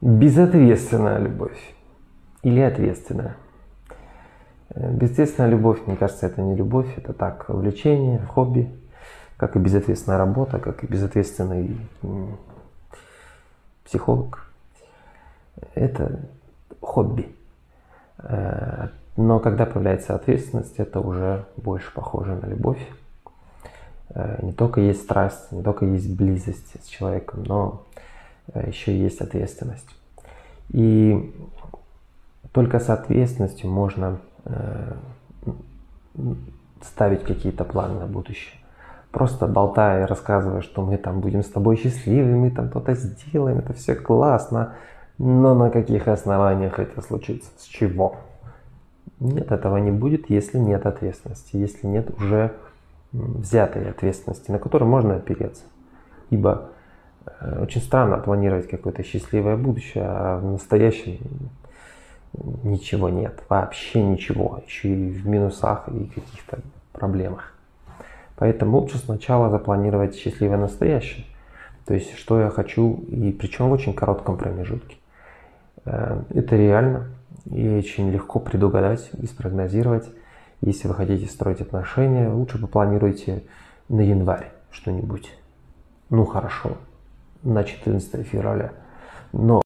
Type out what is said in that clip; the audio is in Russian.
Безответственная любовь или ответственная? Э, безответственная любовь, мне кажется, это не любовь, это так, увлечение, хобби, как и безответственная работа, как и безответственный психолог. Это хобби. Э, но когда появляется ответственность, это уже больше похоже на любовь. Э, не только есть страсть, не только есть близость с человеком, но еще есть ответственность. И только с ответственностью можно э, ставить какие-то планы на будущее. Просто болтая и рассказывая, что мы там будем с тобой счастливы, мы там что-то сделаем, это все классно. Но на каких основаниях это случится? С чего? Нет, этого не будет, если нет ответственности, если нет уже взятой ответственности, на которую можно опереться. Ибо Э, очень странно планировать какое-то счастливое будущее, а в настоящем ничего нет, вообще ничего, еще и в минусах и каких-то проблемах. Поэтому лучше сначала запланировать счастливое настоящее. То есть, что я хочу, и причем в очень коротком промежутке. Э, это реально и очень легко предугадать и спрогнозировать. Если вы хотите строить отношения, лучше попланируйте на январь что-нибудь. Ну хорошо, на 14 февраля. Но